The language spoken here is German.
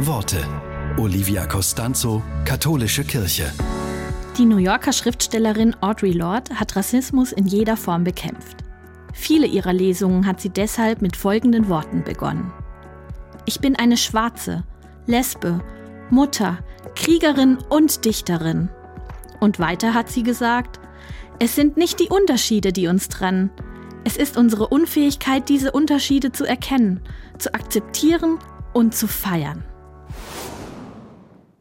Worte. Olivia Costanzo, Katholische Kirche. Die New Yorker Schriftstellerin Audre Lorde hat Rassismus in jeder Form bekämpft. Viele ihrer Lesungen hat sie deshalb mit folgenden Worten begonnen. Ich bin eine Schwarze, Lesbe, Mutter, Kriegerin und Dichterin. Und weiter hat sie gesagt, es sind nicht die Unterschiede, die uns trennen. Es ist unsere Unfähigkeit, diese Unterschiede zu erkennen, zu akzeptieren und zu feiern.